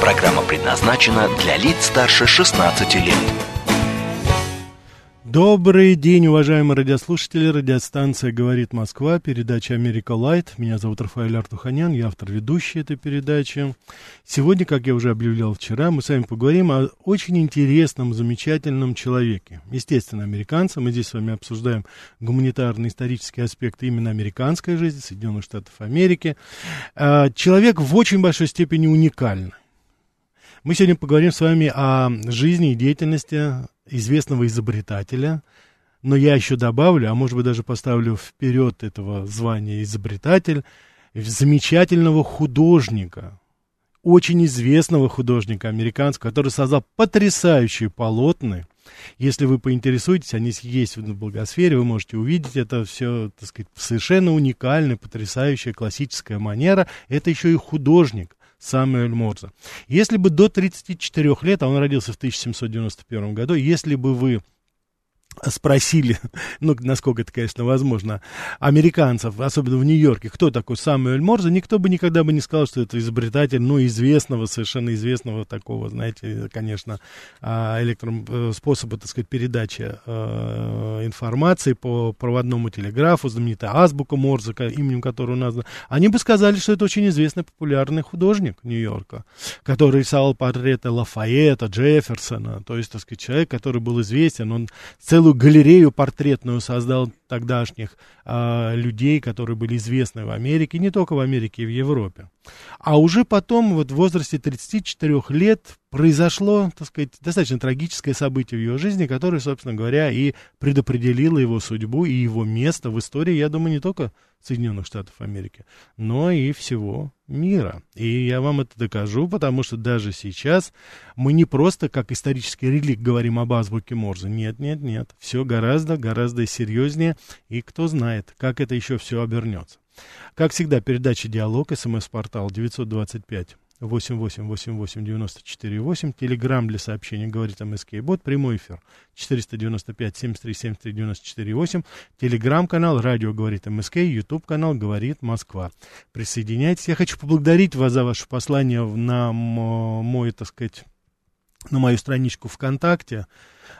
Программа предназначена для лиц старше 16 лет. Добрый день, уважаемые радиослушатели. Радиостанция «Говорит Москва», передача «Америка Лайт». Меня зовут Рафаэль Артуханян, я автор ведущей этой передачи. Сегодня, как я уже объявлял вчера, мы с вами поговорим о очень интересном, замечательном человеке. Естественно, американцам. Мы здесь с вами обсуждаем гуманитарные исторические аспекты именно американской жизни, Соединенных Штатов Америки. А, человек в очень большой степени уникальный. Мы сегодня поговорим с вами о жизни и деятельности известного изобретателя, но я еще добавлю, а может быть даже поставлю вперед этого звания изобретатель, замечательного художника, очень известного художника американского, который создал потрясающие полотна. Если вы поинтересуетесь, они есть в благосфере, вы можете увидеть это все, так сказать, совершенно уникальная, потрясающая классическая манера. Это еще и художник. Самуэль Морзе. Если бы до 34 лет, а он родился в 1791 году, если бы вы спросили, ну, насколько это, конечно, возможно, американцев, особенно в Нью-Йорке, кто такой Самуэль Морзе, никто бы никогда бы не сказал, что это изобретатель, ну, известного, совершенно известного такого, знаете, конечно, а, электроспособа, так сказать, передачи э, информации по проводному телеграфу, знаменитая азбука Морзе, именем которого названа. Они бы сказали, что это очень известный популярный художник Нью-Йорка, который рисовал портреты Лафайета, Джефферсона, то есть, так сказать, человек, который был известен, он целый целую галерею портретную создал тогдашних а, людей, которые были известны в Америке, не только в Америке, и в Европе. А уже потом, вот в возрасте 34 лет, произошло, так сказать, достаточно трагическое событие в его жизни, которое, собственно говоря, и предопределило его судьбу и его место в истории, я думаю, не только Соединенных Штатов Америки, но и всего мира. И я вам это докажу, потому что даже сейчас мы не просто как исторический релик говорим об азбуке Морзе. Нет, нет, нет. Все гораздо, гораздо серьезнее. И кто знает, как это еще все обернется. Как всегда, передача «Диалог», смс-портал 925 888894 Телеграмм для сообщений говорит МСК Бот. Прямой эфир 495 73 73 94 8. Телеграм-канал Радио говорит МСК. Ютуб канал говорит Москва. Присоединяйтесь. Я хочу поблагодарить вас за ваше послание на мой, так сказать, на мою страничку ВКонтакте.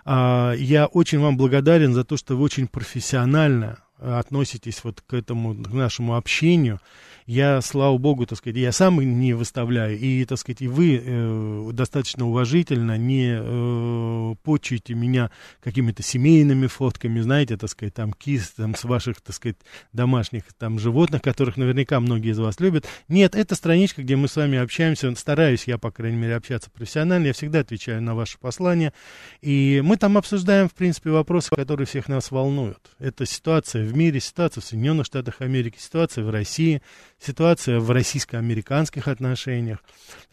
А, я очень вам благодарен за то, что вы очень профессионально относитесь вот к этому, к нашему общению я, слава богу, так сказать, я сам не выставляю, и, так сказать, и вы э, достаточно уважительно не э, почуете меня какими-то семейными фотками, знаете, так сказать, там, кис, там, с ваших, так сказать, домашних, там, животных, которых наверняка многие из вас любят. Нет, это страничка, где мы с вами общаемся, стараюсь я, по крайней мере, общаться профессионально, я всегда отвечаю на ваши послания, и мы там обсуждаем, в принципе, вопросы, которые всех нас волнуют. Это ситуация в мире, ситуация в Соединенных Штатах Америки, ситуация в России, ситуация в российско-американских отношениях.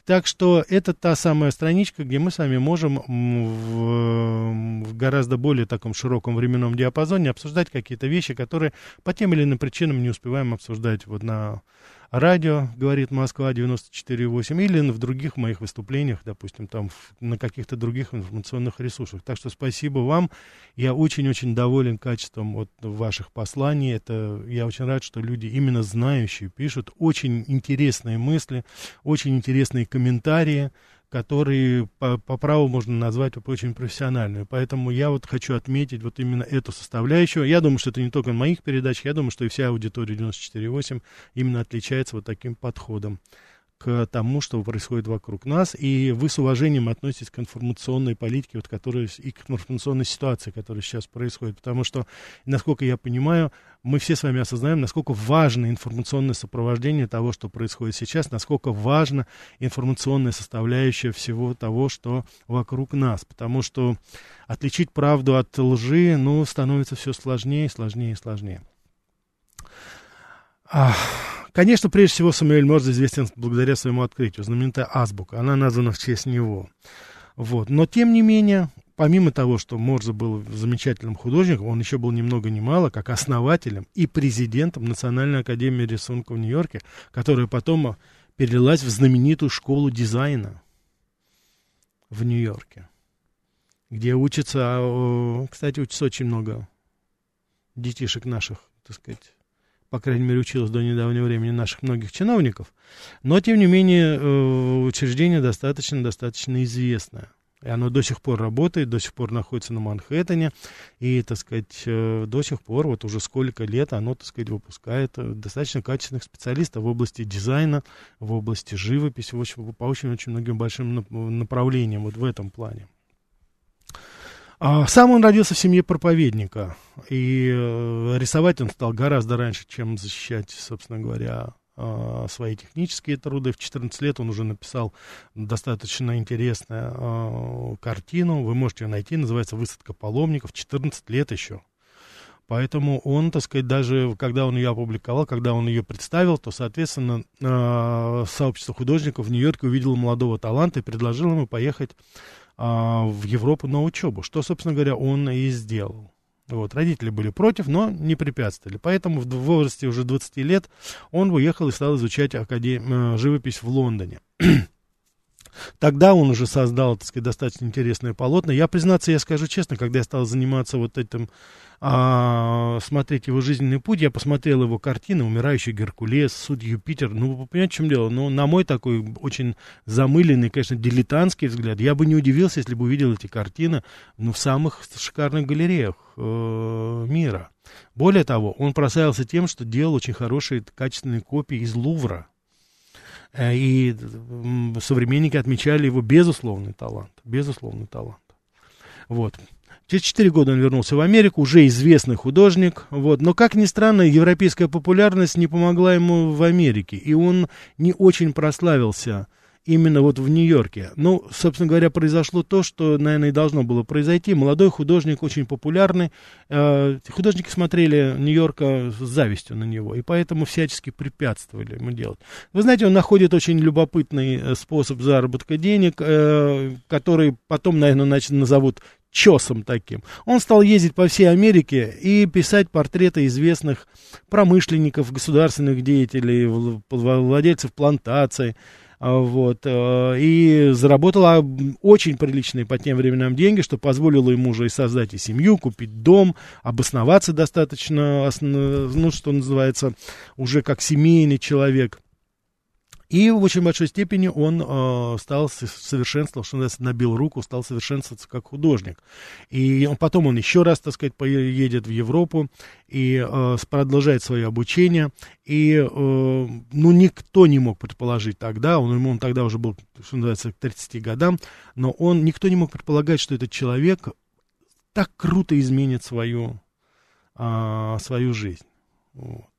Так что это та самая страничка, где мы с вами можем в, в гораздо более таком широком временном диапазоне обсуждать какие-то вещи, которые по тем или иным причинам не успеваем обсуждать вот на радио, говорит Москва 94.8, или в других моих выступлениях, допустим, там на каких-то других информационных ресурсах. Так что спасибо вам. Я очень-очень доволен качеством вот ваших посланий. Это, я очень рад, что люди именно знающие пишут очень интересные мысли, очень интересные комментарии которые по, по праву можно назвать очень профессиональную. Поэтому я вот хочу отметить вот именно эту составляющую. Я думаю, что это не только в моих передачах, я думаю, что и вся аудитория 94.8 именно отличается вот таким подходом к тому, что происходит вокруг нас, и вы с уважением относитесь к информационной политике, вот, которая, и к информационной ситуации, которая сейчас происходит. Потому что, насколько я понимаю, мы все с вами осознаем, насколько важно информационное сопровождение того, что происходит сейчас, насколько важна информационная составляющая всего того, что вокруг нас. Потому что отличить правду от лжи, ну, становится все сложнее, сложнее и сложнее. Ах. Конечно, прежде всего, Самуэль Морзе известен благодаря своему открытию, знаменитая азбука. Она названа в честь него. Вот. Но, тем не менее, помимо того, что Морзе был замечательным художником, он еще был ни много ни мало как основателем и президентом Национальной академии рисунка в Нью-Йорке, которая потом перелилась в знаменитую школу дизайна в Нью-Йорке, где учатся, а, кстати, учатся очень много детишек наших, так сказать, по крайней мере, училось до недавнего времени наших многих чиновников, но, тем не менее, э, учреждение достаточно-достаточно известное. И оно до сих пор работает, до сих пор находится на Манхэттене, и, так сказать, э, до сих пор, вот уже сколько лет оно, так сказать, выпускает э, достаточно качественных специалистов в области дизайна, в области живописи, в общем, по очень-очень многим большим направлениям вот в этом плане. А сам он родился в семье проповедника, и э, рисовать он стал гораздо раньше, чем защищать, собственно говоря, э, свои технические труды. В 14 лет он уже написал достаточно интересную э, картину, вы можете ее найти, называется «Высадка паломников», 14 лет еще. Поэтому он, так сказать, даже когда он ее опубликовал, когда он ее представил, то, соответственно, сообщество художников в Нью-Йорке увидело молодого таланта и предложило ему поехать а, в Европу на учебу, что, собственно говоря, он и сделал. Вот, родители были против, но не препятствовали. Поэтому в возрасте уже 20 лет он уехал и стал изучать академ... Э, живопись в Лондоне. Тогда он уже создал, так сказать, достаточно интересное полотна. Я, признаться, я скажу честно, когда я стал заниматься вот этим а, смотреть его жизненный путь, я посмотрел его картины «Умирающий Геркулес», «Суд Юпитер». Ну, вы понимаете, в чем дело? Ну, на мой такой очень замыленный, конечно, дилетантский взгляд, я бы не удивился, если бы увидел эти картины ну, в самых шикарных галереях э, мира. Более того, он прославился тем, что делал очень хорошие качественные копии из Лувра. Э, и современники отмечали его безусловный талант. Безусловный талант. Вот. Через 4 года он вернулся в Америку, уже известный художник, вот. Но, как ни странно, европейская популярность не помогла ему в Америке, и он не очень прославился именно вот в Нью-Йорке. Ну, собственно говоря, произошло то, что, наверное, и должно было произойти. Молодой художник, очень популярный. Э, художники смотрели Нью-Йорка с завистью на него, и поэтому всячески препятствовали ему делать. Вы знаете, он находит очень любопытный э, способ заработка денег, э, который потом, наверное, назовут чесом таким. Он стал ездить по всей Америке и писать портреты известных промышленников, государственных деятелей, владельцев плантаций. А, вот, э, и заработала очень приличные по тем временам деньги, что позволило ему уже и создать и семью, купить дом, обосноваться достаточно, ну, что называется, уже как семейный человек. И в очень большой степени он э, стал совершенствоваться, что называется, набил руку, стал совершенствоваться как художник. И он, потом он еще раз, так сказать, поедет в Европу и э, продолжает свое обучение. И, э, ну, никто не мог предположить тогда, он, он тогда уже был, что называется, к 30 годам, но он, никто не мог предполагать, что этот человек так круто изменит свою, э, свою жизнь. Вот.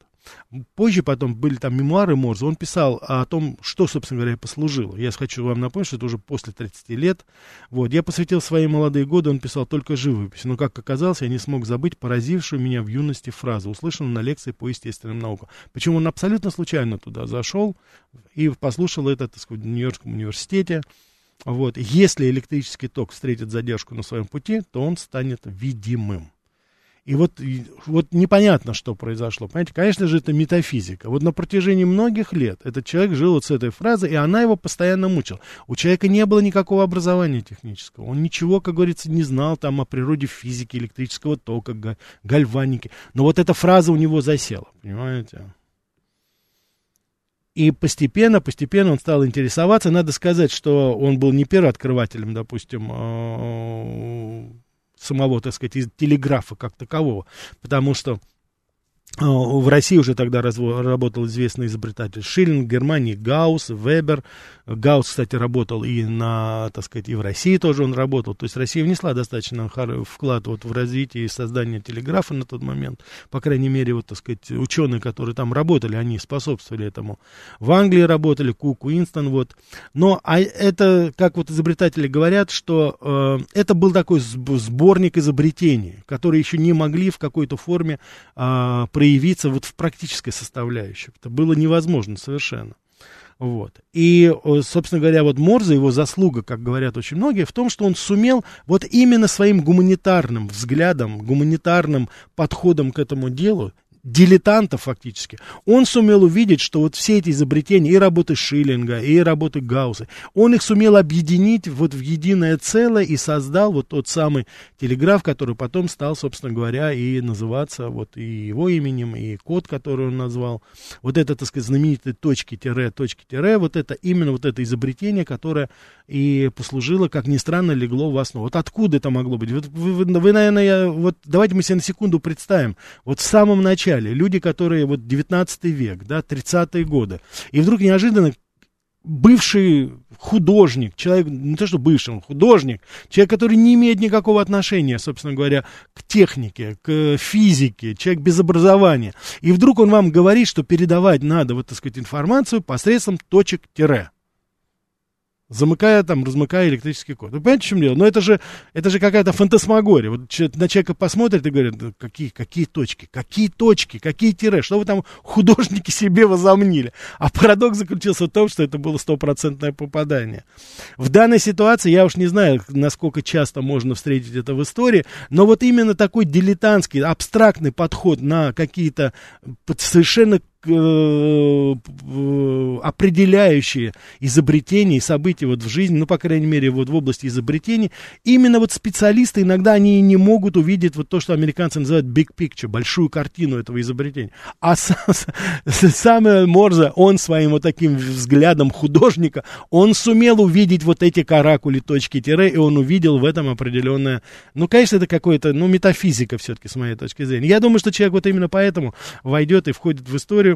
Позже потом были там мемуары Морза, он писал о том, что, собственно говоря, послужило. Я хочу вам напомнить, что это уже после 30 лет. Вот, я посвятил свои молодые годы, он писал только живопись. Но, как оказалось, я не смог забыть поразившую меня в юности фразу, услышанную на лекции по естественным наукам. Причем он абсолютно случайно туда зашел и послушал это, так сказать, в Нью-Йоркском университете. Вот, если электрический ток встретит задержку на своем пути, то он станет видимым. И вот, вот непонятно, что произошло. Понимаете, конечно же, это метафизика. Вот на протяжении многих лет этот человек жил вот с этой фразой, и она его постоянно мучила. У человека не было никакого образования технического. Он ничего, как говорится, не знал там о природе физики, электрического тока, гальваники. Но вот эта фраза у него засела, понимаете? И постепенно, постепенно он стал интересоваться. Надо сказать, что он был не первооткрывателем, допустим, а, самого, так сказать, телеграфа как такового, потому что в России уже тогда работал известный изобретатель Шиллинг, в Германии Гаусс, Вебер. Гаусс, кстати, работал и на, так сказать, и в России тоже он работал. То есть Россия внесла достаточно вклад вот в развитие и создание телеграфа на тот момент. По крайней мере, вот, так сказать, ученые, которые там работали, они способствовали этому. В Англии работали, Кук, Уинстон, вот. Но а это, как вот изобретатели говорят, что э, это был такой сборник изобретений, которые еще не могли в какой-то форме э, проявиться вот в практической составляющей. Это было невозможно совершенно. Вот. И, собственно говоря, вот Морзе, его заслуга, как говорят очень многие, в том, что он сумел вот именно своим гуманитарным взглядом, гуманитарным подходом к этому делу дилетантов фактически, он сумел увидеть, что вот все эти изобретения, и работы Шиллинга, и работы Гаусса, он их сумел объединить вот в единое целое и создал вот тот самый телеграф, который потом стал, собственно говоря, и называться вот и его именем, и код, который он назвал. Вот это, так сказать, знаменитые точки-тире, точки-тире, вот это именно вот это изобретение, которое и послужило, как ни странно, легло в основу. Вот откуда это могло быть? Вот вы, вы, вы наверное, вот давайте мы себе на секунду представим, вот в самом начале начале, люди, которые вот 19 век, да, 30-е годы, и вдруг неожиданно бывший художник, человек, не то что бывший, он художник, человек, который не имеет никакого отношения, собственно говоря, к технике, к физике, человек без образования. И вдруг он вам говорит, что передавать надо, вот, так сказать, информацию посредством точек-тире замыкая там, размыкая электрический код. Вы понимаете, в чем дело? Но это же, это же какая-то фантасмагория. Вот на человека посмотрит и говорит, какие, какие точки, какие точки, какие тире, что вы там художники себе возомнили. А парадокс заключился в том, что это было стопроцентное попадание. В данной ситуации, я уж не знаю, насколько часто можно встретить это в истории, но вот именно такой дилетантский, абстрактный подход на какие-то совершенно определяющие изобретения и события вот в жизни, ну, по крайней мере, вот в области изобретений, именно вот специалисты иногда они не могут увидеть вот то, что американцы называют big picture, большую картину этого изобретения. А сам Морзе, он своим вот таким взглядом художника, он сумел увидеть вот эти каракули, точки, тире, и он увидел в этом определенное, ну, конечно, это какое-то, ну, метафизика все-таки, с моей точки зрения. Я думаю, что человек вот именно поэтому войдет и входит в историю,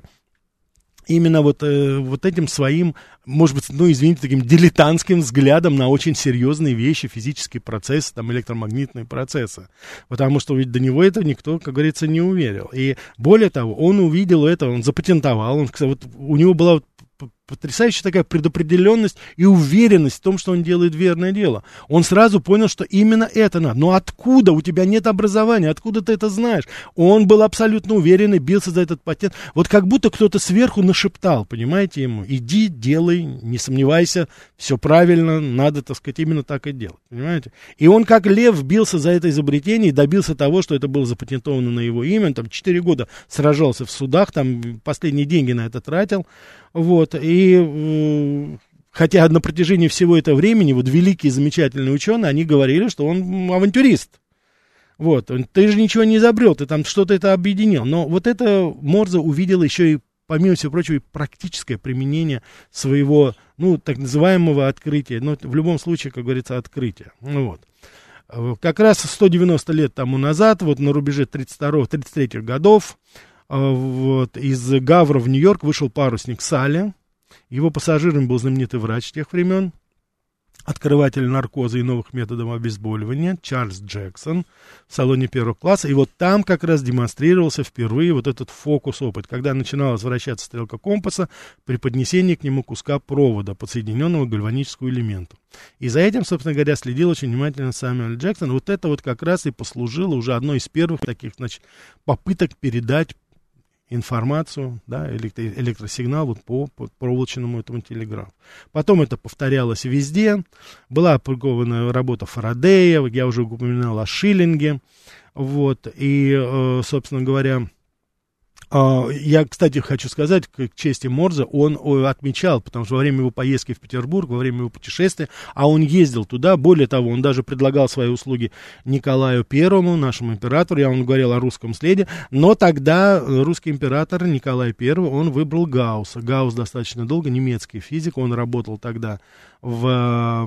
именно вот, э, вот этим своим, может быть, ну, извините, таким дилетантским взглядом на очень серьезные вещи, физические процессы, там, электромагнитные процессы. Потому что ведь до него это никто, как говорится, не уверил. И более того, он увидел это, он запатентовал, он, вот, у него была потрясающая такая предопределенность и уверенность в том, что он делает верное дело. Он сразу понял, что именно это надо. Но откуда? У тебя нет образования, откуда ты это знаешь? Он был абсолютно уверен и бился за этот патент. Вот как будто кто-то сверху нашептал, понимаете, ему, иди, делай, не сомневайся, все правильно, надо, так сказать, именно так и делать, понимаете? И он как лев бился за это изобретение и добился того, что это было запатентовано на его имя. Он там 4 года сражался в судах, там последние деньги на это тратил. Вот, и хотя на протяжении всего этого времени вот великие замечательные ученые, они говорили, что он авантюрист. Вот, ты же ничего не изобрел, ты там что-то это объединил. Но вот это Морзе увидел еще и, помимо всего прочего, и практическое применение своего, ну, так называемого открытия. Но в любом случае, как говорится, открытия. Ну, вот. Как раз 190 лет тому назад, вот на рубеже 32-33 годов, а, вот, из Гавра в Нью-Йорк вышел парусник Салли. Его пассажиром был знаменитый врач тех времен, открыватель наркоза и новых методов обезболивания Чарльз Джексон в салоне первого класса. И вот там как раз демонстрировался впервые вот этот фокус-опыт, когда начинала возвращаться стрелка компаса при поднесении к нему куска провода, подсоединенного к гальваническому элементу. И за этим, собственно говоря, следил очень внимательно Сэмюэл Джексон. Вот это вот как раз и послужило уже одной из первых таких, значит, попыток передать информацию, да, электро, электросигнал вот по, по проволочному этому телеграфу. Потом это повторялось везде. Была опубликована работа Фарадея, я уже упоминал о Шиллинге. Вот, и, э, собственно говоря, я, кстати, хочу сказать, к чести Морзе, он отмечал, потому что во время его поездки в Петербург, во время его путешествия, а он ездил туда, более того, он даже предлагал свои услуги Николаю Первому, нашему императору, я вам говорил о русском следе, но тогда русский император Николай Первый, он выбрал Гаусса. Гаусс достаточно долго, немецкий физик, он работал тогда в, э,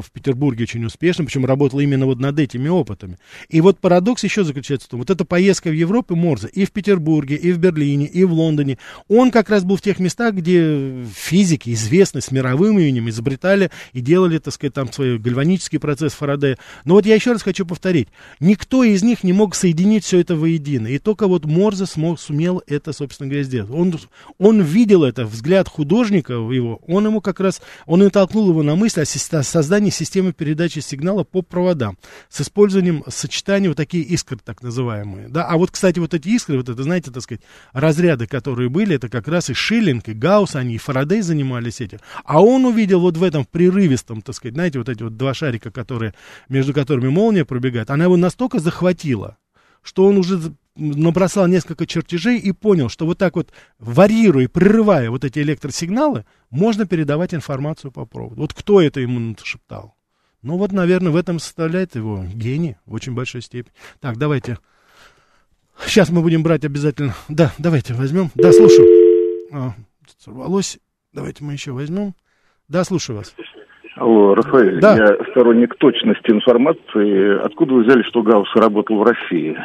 в Петербурге очень успешно, причем работал именно вот над этими опытами. И вот парадокс еще заключается в том, вот эта поездка в Европу Морзе и в Петербурге, и в Берлине, и в Лондоне, он как раз был в тех местах, где физики, известные с мировым именем, изобретали и делали, так сказать, там свой гальванический процесс Фарадея. Но вот я еще раз хочу повторить, никто из них не мог соединить все это воедино, и только вот Морзе смог, сумел это, собственно говоря, сделать. Он, он видел это, взгляд художника его, он ему как раз, он и толкнул его на мысль о, создании системы передачи сигнала по проводам с использованием сочетания вот такие искры так называемые. Да? А вот, кстати, вот эти искры, вот это, знаете, так сказать, разряды, которые были, это как раз и Шиллинг, и Гаусс, они и Фарадей занимались этим. А он увидел вот в этом прерывистом, так сказать, знаете, вот эти вот два шарика, которые, между которыми молния пробегает, она его настолько захватила, что он уже набросал несколько чертежей и понял, что вот так вот варьируя, прерывая вот эти электросигналы, можно передавать информацию по проводу. Вот кто это ему шептал? Ну вот, наверное, в этом составляет его гений в очень большой степени. Так, давайте. Сейчас мы будем брать обязательно. Да, давайте возьмем. Да, слушаю. А, сорвалось. Давайте мы еще возьмем. Да, слушаю вас. Алло, Рафаэль, да. я сторонник точности информации. Откуда вы взяли, что Гаусс работал в России?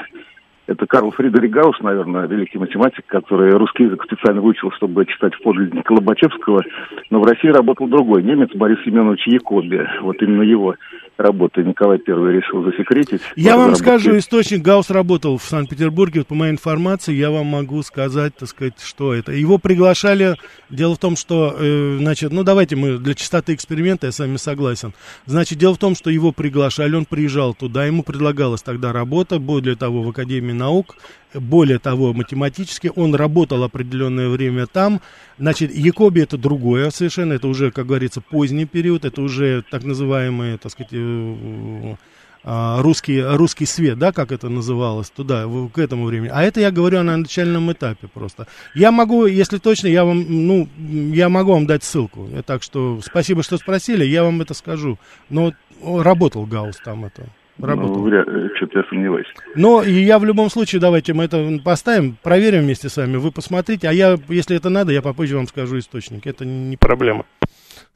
Это Карл Фридрих Гаусс, наверное, великий математик, который русский язык специально выучил, чтобы читать в подлиннике Лобачевского. Но в России работал другой немец Борис Семенович Якоби. Вот именно его работы Николай Первый решил засекретить. Я вам скажу, источник Гаусс работал в Санкт-Петербурге, вот по моей информации, я вам могу сказать, так сказать, что это. Его приглашали, дело в том, что, э, значит, ну давайте мы для чистоты эксперимента, я с вами согласен. Значит, дело в том, что его приглашали, он приезжал туда, ему предлагалась тогда работа, более того, в Академии наук, более того, математически, он работал определенное время там. Значит, Якоби это другое совершенно, это уже, как говорится, поздний период, это уже так называемый, так сказать, э, а, русский, русский свет, да, как это называлось, туда, к этому времени. А это я говорю на начальном этапе просто. Я могу, если точно, я вам, ну, я могу вам дать ссылку. Так что спасибо, что спросили, я вам это скажу. Но работал Гаус там это. Работал. Ну, вряд, что-то я сомневаюсь. Но и я в любом случае, давайте мы это поставим, проверим вместе с вами, вы посмотрите, а я, если это надо, я попозже вам скажу источник, это не проблема.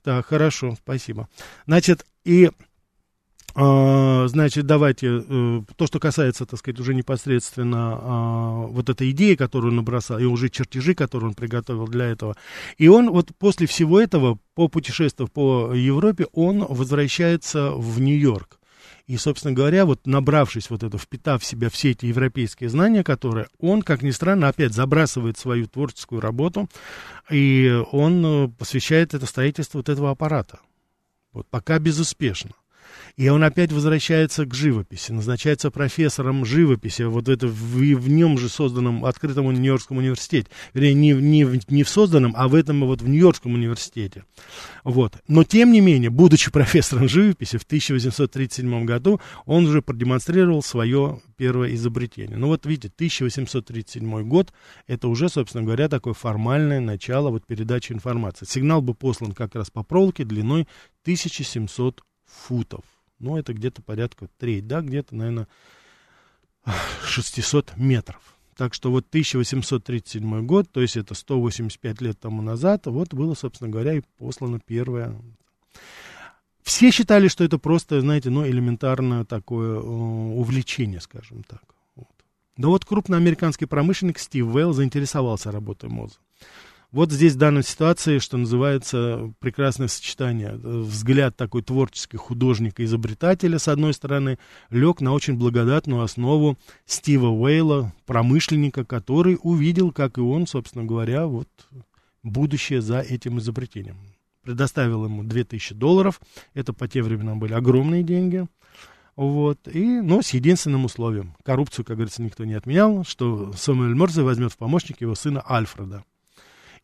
Так, хорошо, спасибо. Значит, и а, значит, давайте, э, то, что касается, так сказать, уже непосредственно а, вот этой идеи, которую он набросал, и уже чертежи, которые он приготовил для этого. И он вот после всего этого, по путешествию по Европе, он возвращается в Нью-Йорк. И, собственно говоря, вот набравшись вот это, впитав в себя все эти европейские знания, которые он, как ни странно, опять забрасывает свою творческую работу, и он э, посвящает это строительству вот этого аппарата. Вот пока безуспешно. И он опять возвращается к живописи, назначается профессором живописи, вот это в, в нем же созданном открытом Нью-Йоркском университете. Вернее, не, не, не в созданном, а в этом вот в Нью-Йоркском университете. Вот. Но, тем не менее, будучи профессором живописи в 1837 году, он уже продемонстрировал свое первое изобретение. Ну вот видите, 1837 год, это уже, собственно говоря, такое формальное начало вот передачи информации. Сигнал был послан как раз по проволоке длиной 1700 футов. Ну, это где-то порядка треть, да, где-то, наверное, 600 метров. Так что вот 1837 год, то есть это 185 лет тому назад, вот было, собственно говоря, и послано первое. Все считали, что это просто, знаете, ну, элементарное такое э, увлечение, скажем так. Вот. Да вот крупный американский промышленник Стив Вейл заинтересовался работой Моза. Вот здесь в данной ситуации, что называется, прекрасное сочетание. Взгляд такой творческий художника-изобретателя, с одной стороны, лег на очень благодатную основу Стива Уэйла, промышленника, который увидел, как и он, собственно говоря, вот будущее за этим изобретением. Предоставил ему 2000 долларов, это по тем временам были огромные деньги, вот, и, но с единственным условием. Коррупцию, как говорится, никто не отменял, что Самуэль Морзе возьмет в помощник его сына Альфреда.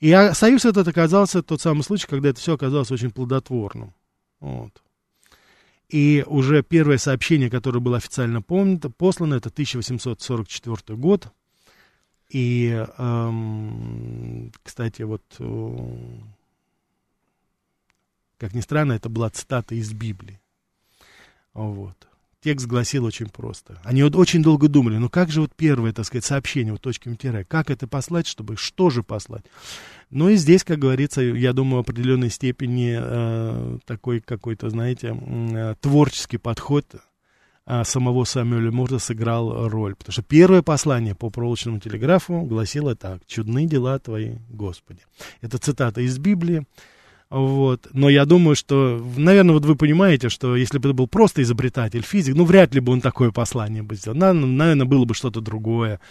И союз этот оказался тот самый случай, когда это все оказалось очень плодотворным. Вот. И уже первое сообщение, которое было официально помнито, послано, это 1844 год. И, эм, кстати, вот, э, как ни странно, это была цитата из Библии. Вот текст гласил очень просто. Они вот очень долго думали, ну как же вот первое, так сказать, сообщение, вот точками тире, как это послать, чтобы, что же послать? Ну и здесь, как говорится, я думаю, в определенной степени э, такой какой-то, знаете, э, творческий подход э, самого Самуэля Морда сыграл роль. Потому что первое послание по проволочному телеграфу гласило так. «Чудны дела твои, Господи». Это цитата из Библии. Вот. Но я думаю, что, наверное, вот вы понимаете, что если бы это был просто изобретатель, физик, ну, вряд ли бы он такое послание бы сделал. Наверное, было бы что-то другое.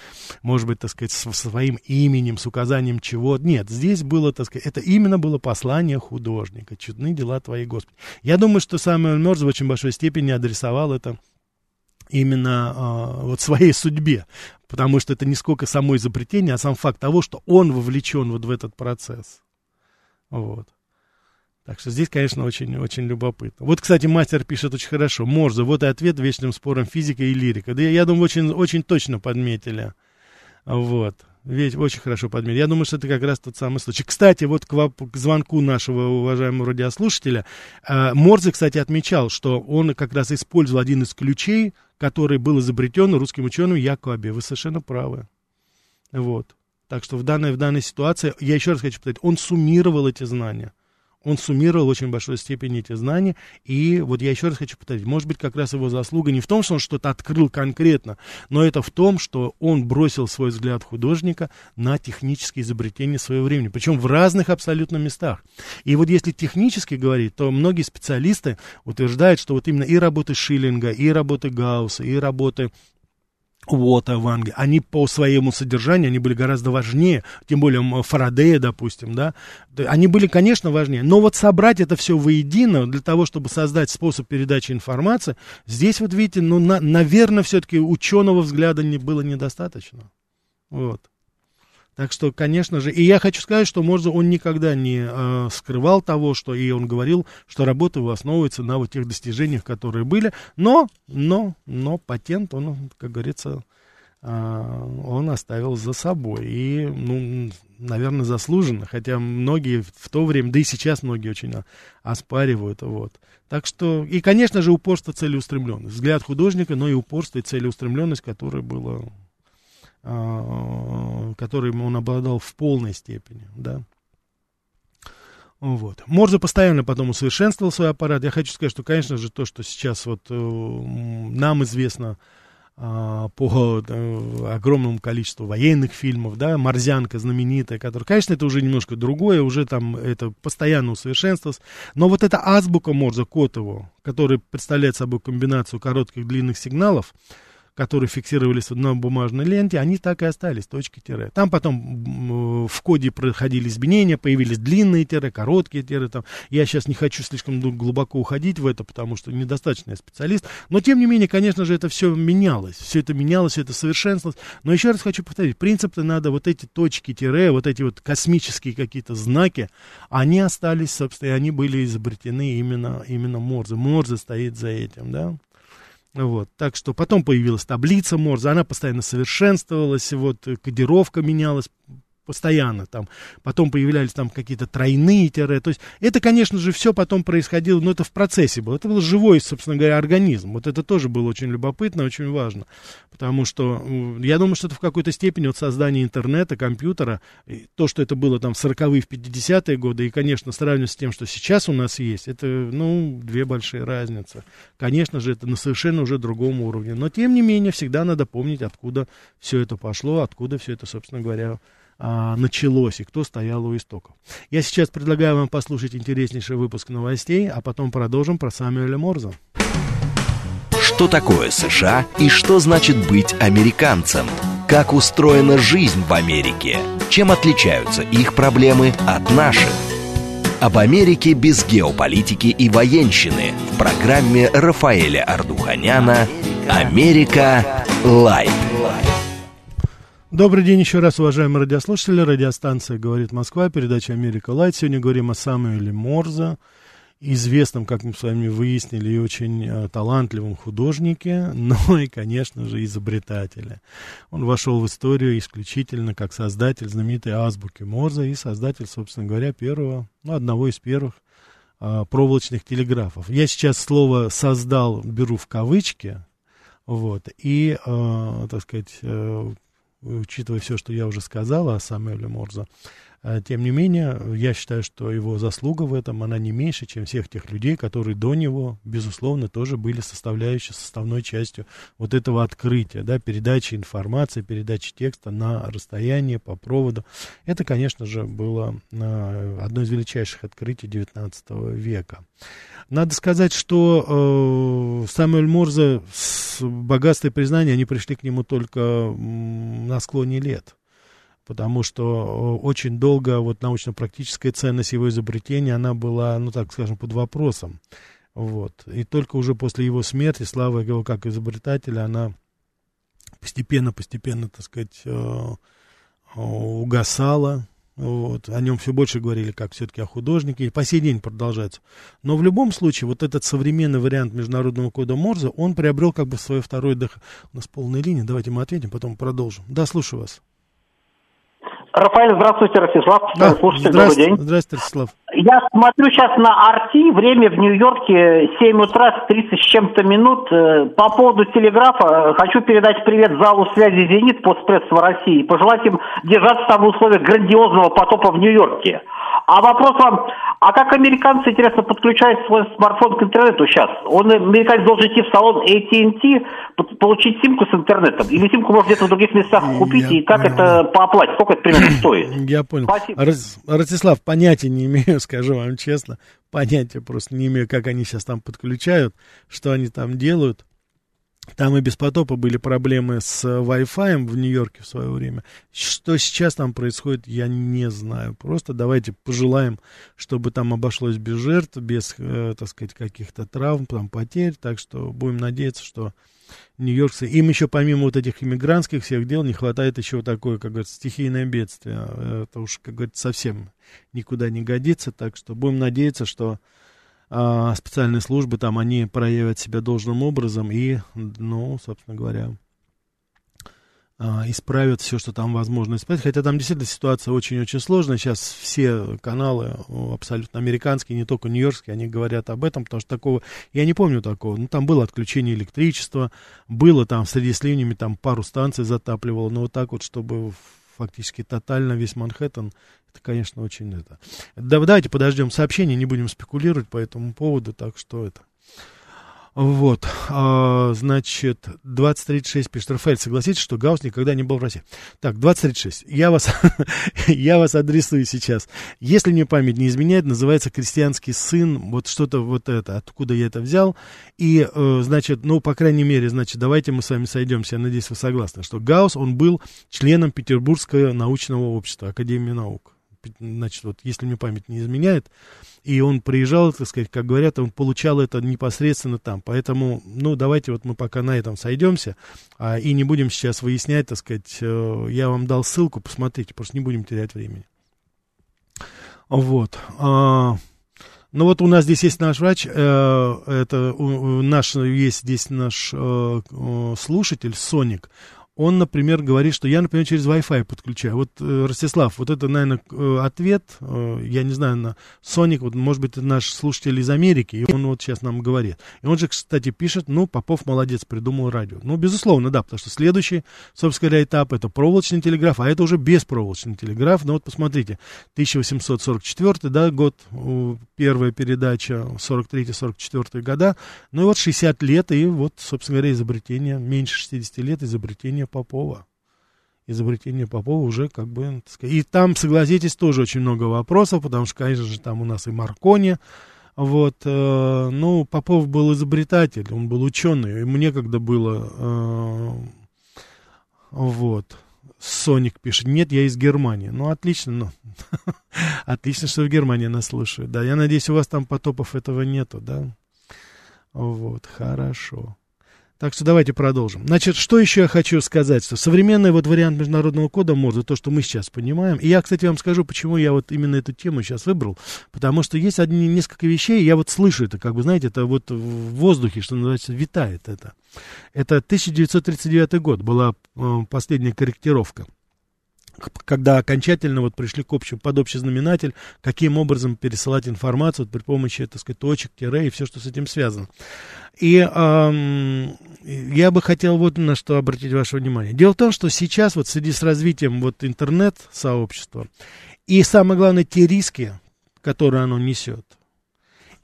Может быть, так сказать, со своим именем, с указанием чего. Нет, здесь было, так сказать, это именно было послание художника. Чудны дела твои, Господи. Я думаю, что Самуэль Морз в очень большой степени адресовал это именно э, вот своей судьбе, потому что это не сколько само изобретение, а сам факт того, что он вовлечен вот в этот процесс. Вот. Так что здесь, конечно, очень, очень любопытно. Вот, кстати, мастер пишет очень хорошо. Морзе, вот и ответ вечным спорам физика и лирика. Да я, я думаю, очень, очень точно подметили. Вот. Ведь очень хорошо подметили. Я думаю, что это как раз тот самый случай. Кстати, вот к, к звонку нашего уважаемого радиослушателя, э, Морзе, кстати, отмечал, что он как раз использовал один из ключей, который был изобретен русским ученым Якобе. Вы совершенно правы. Вот. Так что в данной, в данной ситуации, я еще раз хочу повторить, он суммировал эти знания он суммировал в очень большой степени эти знания. И вот я еще раз хочу повторить, может быть, как раз его заслуга не в том, что он что-то открыл конкретно, но это в том, что он бросил свой взгляд художника на технические изобретения своего времени, причем в разных абсолютно местах. И вот если технически говорить, то многие специалисты утверждают, что вот именно и работы Шиллинга, и работы Гаусса, и работы Уота в Англии, они по своему содержанию, они были гораздо важнее, тем более Фарадея, допустим, да, они были, конечно, важнее, но вот собрать это все воедино для того, чтобы создать способ передачи информации, здесь вот видите, ну, на, наверное, все-таки ученого взгляда не было недостаточно, вот. Так что, конечно же, и я хочу сказать, что, может, он никогда не э, скрывал того, что и он говорил, что работа его основывается на вот тех достижениях, которые были, но, но, но патент, он, как говорится, э, он оставил за собой. И, ну, наверное, заслуженно, хотя многие в то время, да и сейчас многие очень оспаривают, вот. Так что, и, конечно же, упорство, целеустремленность. Взгляд художника, но и упорство и целеустремленность, которое было которым он обладал в полной степени, да. Вот. Морзе постоянно потом усовершенствовал свой аппарат. Я хочу сказать, что, конечно же, то, что сейчас вот э, нам известно э, по э, огромному количеству военных фильмов, да, «Морзянка» знаменитая, которая, конечно, это уже немножко другое, уже там это постоянно усовершенствовалось, но вот эта азбука Морзе, код его, который представляет собой комбинацию коротких длинных сигналов, которые фиксировались на бумажной ленте, они так и остались, точки-тире. Там потом в коде проходили изменения, появились длинные тире, короткие тире. Там. Я сейчас не хочу слишком глубоко уходить в это, потому что недостаточно я специалист. Но, тем не менее, конечно же, это все менялось. Все это менялось, это совершенствовалось. Но еще раз хочу повторить, принцип-то надо, вот эти точки тире, вот эти вот космические какие-то знаки, они остались, собственно, и они были изобретены именно, именно Морзе. Морзе стоит за этим, да. Вот, так что потом появилась таблица Морзе, она постоянно совершенствовалась, вот, кодировка менялась постоянно там. Потом появлялись там какие-то тройные тире. То есть это, конечно же, все потом происходило, но это в процессе было. Это был живой, собственно говоря, организм. Вот это тоже было очень любопытно, очень важно. Потому что я думаю, что это в какой-то степени вот создание интернета, компьютера, то, что это было там в 40-е, в 50-е годы, и, конечно, сравнивать с тем, что сейчас у нас есть, это, ну, две большие разницы. Конечно же, это на совершенно уже другом уровне. Но, тем не менее, всегда надо помнить, откуда все это пошло, откуда все это, собственно говоря, а, началось и кто стоял у истоков. Я сейчас предлагаю вам послушать интереснейший выпуск новостей, а потом продолжим про Самуэля Морза. Что такое США и что значит быть американцем? Как устроена жизнь в Америке? Чем отличаются их проблемы от наших? Об Америке без геополитики и военщины в программе Рафаэля Ардуханяна «Америка. Light». Добрый день еще раз, уважаемые радиослушатели. Радиостанция «Говорит Москва», передача «Америка Light». Сегодня говорим о Самуэле Морзе, известном, как мы с вами выяснили, и очень э, талантливом художнике, но и, конечно же, изобретателе. Он вошел в историю исключительно как создатель знаменитой азбуки Морзе и создатель, собственно говоря, первого, ну, одного из первых э, проволочных телеграфов. Я сейчас слово «создал» беру в кавычки, вот, и, э, так сказать, э, учитывая все, что я уже сказал о Самуэле Морзе, тем не менее, я считаю, что его заслуга в этом, она не меньше, чем всех тех людей, которые до него, безусловно, тоже были составляющей, составной частью вот этого открытия, да, передачи информации, передачи текста на расстояние, по проводу. Это, конечно же, было а, одно из величайших открытий XIX века. Надо сказать, что э, Самуэль Морзе с богатством признания, они пришли к нему только на склоне лет потому что очень долго вот научно-практическая ценность его изобретения, она была, ну так скажем, под вопросом. Вот. И только уже после его смерти слава его как изобретателя, она постепенно-постепенно, так сказать, э, угасала. Вот. О нем все больше говорили, как все-таки о художнике. И по сей день продолжается. Но в любом случае, вот этот современный вариант международного кода Морзе, он приобрел как бы свое второе дыхание. У нас полная линия, давайте мы ответим, потом продолжим. Да, слушаю вас. Рафаэль, здравствуйте, Ростислав. Да, Слушайте, добрый день. Здравствуйте, Ростислав. Я смотрю сейчас на Арти, время в Нью-Йорке 7 утра, 30 с чем-то минут. Э, по поводу телеграфа хочу передать привет залу связи «Зенит» постпредства России. Пожелать им держаться там в условиях грандиозного потопа в Нью-Йорке. А вопрос вам, а как американцы, интересно, подключают свой смартфон к интернету сейчас? Он, американец должен идти в салон AT&T, получить симку с интернетом? Или симку можно где-то в других местах купить? Я и как понял. это по оплате? Сколько это примерно стоит? Я понял. Спасибо. Ростислав, понятия не имею, скажу вам честно. Понятия просто не имею, как они сейчас там подключают, что они там делают. Там и без потопа были проблемы с Wi-Fi в Нью-Йорке в свое время. Что сейчас там происходит, я не знаю. Просто давайте пожелаем, чтобы там обошлось без жертв, без, э, так сказать, каких-то травм, там, потерь. Так что будем надеяться, что нью-йоркцы... Им еще помимо вот этих иммигрантских всех дел не хватает еще такое, как говорится, стихийное бедствие. Это уж, как говорится, совсем никуда не годится. Так что будем надеяться, что а, специальные службы там, они проявят себя должным образом и, ну, собственно говоря, а, исправят все, что там возможно исправить. Хотя там действительно ситуация очень-очень сложная. Сейчас все каналы абсолютно американские, не только нью-йоркские, они говорят об этом, потому что такого, я не помню такого. Ну, там было отключение электричества, было там среди с ливнями там пару станций затапливало, но вот так вот, чтобы фактически тотально весь Манхэттен это, конечно, очень это. Да, давайте подождем сообщения, не будем спекулировать по этому поводу, так что это. Вот, а, значит, 2036 пишет Рафаэль, согласитесь, что Гаусс никогда не был в России. Так, 2036, я вас, я вас адресую сейчас. Если мне память не изменяет, называется «Крестьянский сын», вот что-то вот это, откуда я это взял. И, э, значит, ну, по крайней мере, значит, давайте мы с вами сойдемся, я надеюсь, вы согласны, что Гаусс, он был членом Петербургского научного общества, Академии наук значит, вот если мне память не изменяет, и он приезжал, так сказать, как говорят, он получал это непосредственно там. Поэтому, ну, давайте вот мы пока на этом сойдемся, а, и не будем сейчас выяснять, так сказать, э, я вам дал ссылку, посмотрите, просто не будем терять времени. Вот. А, ну вот у нас здесь есть наш врач, э, это у, наш, есть здесь наш э, слушатель, Соник он, например, говорит, что я, например, через Wi-Fi подключаю. Вот, э, Ростислав, вот это, наверное, э, ответ, э, я не знаю, на Соник, вот, может быть, это наш слушатель из Америки, и он вот сейчас нам говорит. И он же, кстати, пишет, ну, Попов молодец, придумал радио. Ну, безусловно, да, потому что следующий, собственно говоря, этап это проволочный телеграф, а это уже беспроволочный телеграф. Ну, вот посмотрите, 1844, да, год, первая передача, 43-44 года, ну, и вот 60 лет, и вот, собственно говоря, изобретение, меньше 60 лет изобретение Попова. Изобретение Попова уже как бы... И там, согласитесь, тоже очень много вопросов, потому что, конечно же, там у нас и Маркони, вот, э, ну, Попов был изобретатель, он был ученый, ему некогда было, э, вот, Соник пишет, нет, я из Германии. Ну, отлично, ну, отлично, что в Германии нас слушают, да. Я надеюсь, у вас там потопов этого нету, да. Вот, хорошо. Так что давайте продолжим. Значит, что еще я хочу сказать, что современный вот вариант международного кода Морзе, то, что мы сейчас понимаем, и я, кстати, вам скажу, почему я вот именно эту тему сейчас выбрал, потому что есть одни несколько вещей, я вот слышу это, как бы, знаете, это вот в воздухе, что называется, витает это. Это 1939 год была э, последняя корректировка когда окончательно вот пришли к общему, под общий знаменатель, каким образом пересылать информацию вот при помощи, так сказать, точек, тире и все, что с этим связано. И эм, я бы хотел вот на что обратить ваше внимание. Дело в том, что сейчас вот в связи с развитием вот интернет-сообщества И самое главное, те риски, которые оно несет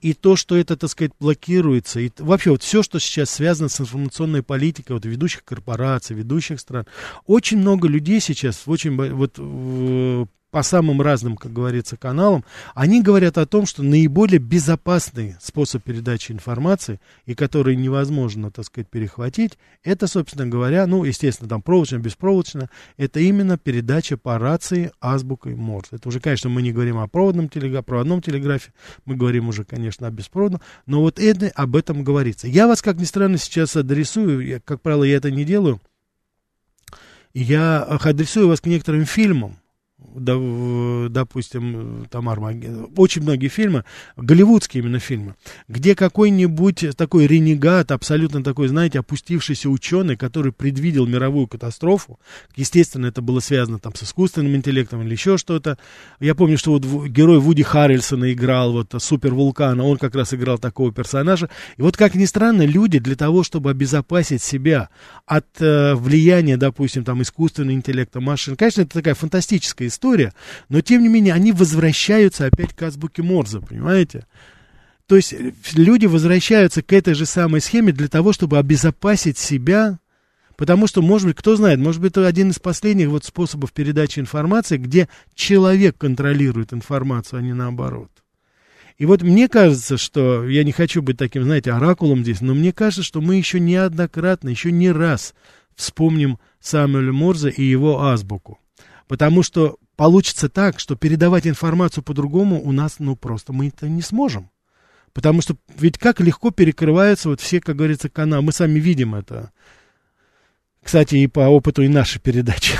и то, что это, так сказать, блокируется, и вообще вот все, что сейчас связано с информационной политикой вот ведущих корпораций, ведущих стран, очень много людей сейчас, очень вот по самым разным, как говорится, каналам, они говорят о том, что наиболее безопасный способ передачи информации, и который невозможно, так сказать, перехватить, это, собственно говоря, ну, естественно, там проволочно, беспроволочно, это именно передача по рации азбукой Морс. Это уже, конечно, мы не говорим о проводном телеграфе, проводном телеграфе, мы говорим уже, конечно, о беспроводном, но вот это, об этом говорится. Я вас, как ни странно, сейчас адресую, я, как правило, я это не делаю, я адресую вас к некоторым фильмам, допустим, Тамар очень многие фильмы, голливудские именно фильмы, где какой-нибудь такой ренегат, абсолютно такой, знаете, опустившийся ученый, который предвидел мировую катастрофу, естественно, это было связано там с искусственным интеллектом или еще что-то. Я помню, что вот герой Вуди Харрельсона играл вот Супер Вулкана, он как раз играл такого персонажа. И вот, как ни странно, люди для того, чтобы обезопасить себя от э, влияния, допустим, там искусственного интеллекта, машин, конечно, это такая фантастическая история, история, но тем не менее они возвращаются опять к азбуке Морзе, понимаете? То есть э, люди возвращаются к этой же самой схеме для того, чтобы обезопасить себя, потому что, может быть, кто знает, может быть, это один из последних вот способов передачи информации, где человек контролирует информацию, а не наоборот. И вот мне кажется, что, я не хочу быть таким, знаете, оракулом здесь, но мне кажется, что мы еще неоднократно, еще не раз вспомним Самуэля Морза и его азбуку. Потому что получится так, что передавать информацию по-другому у нас, ну, просто мы это не сможем. Потому что ведь как легко перекрываются вот все, как говорится, каналы. Мы сами видим это. Кстати, и по опыту и нашей передачи.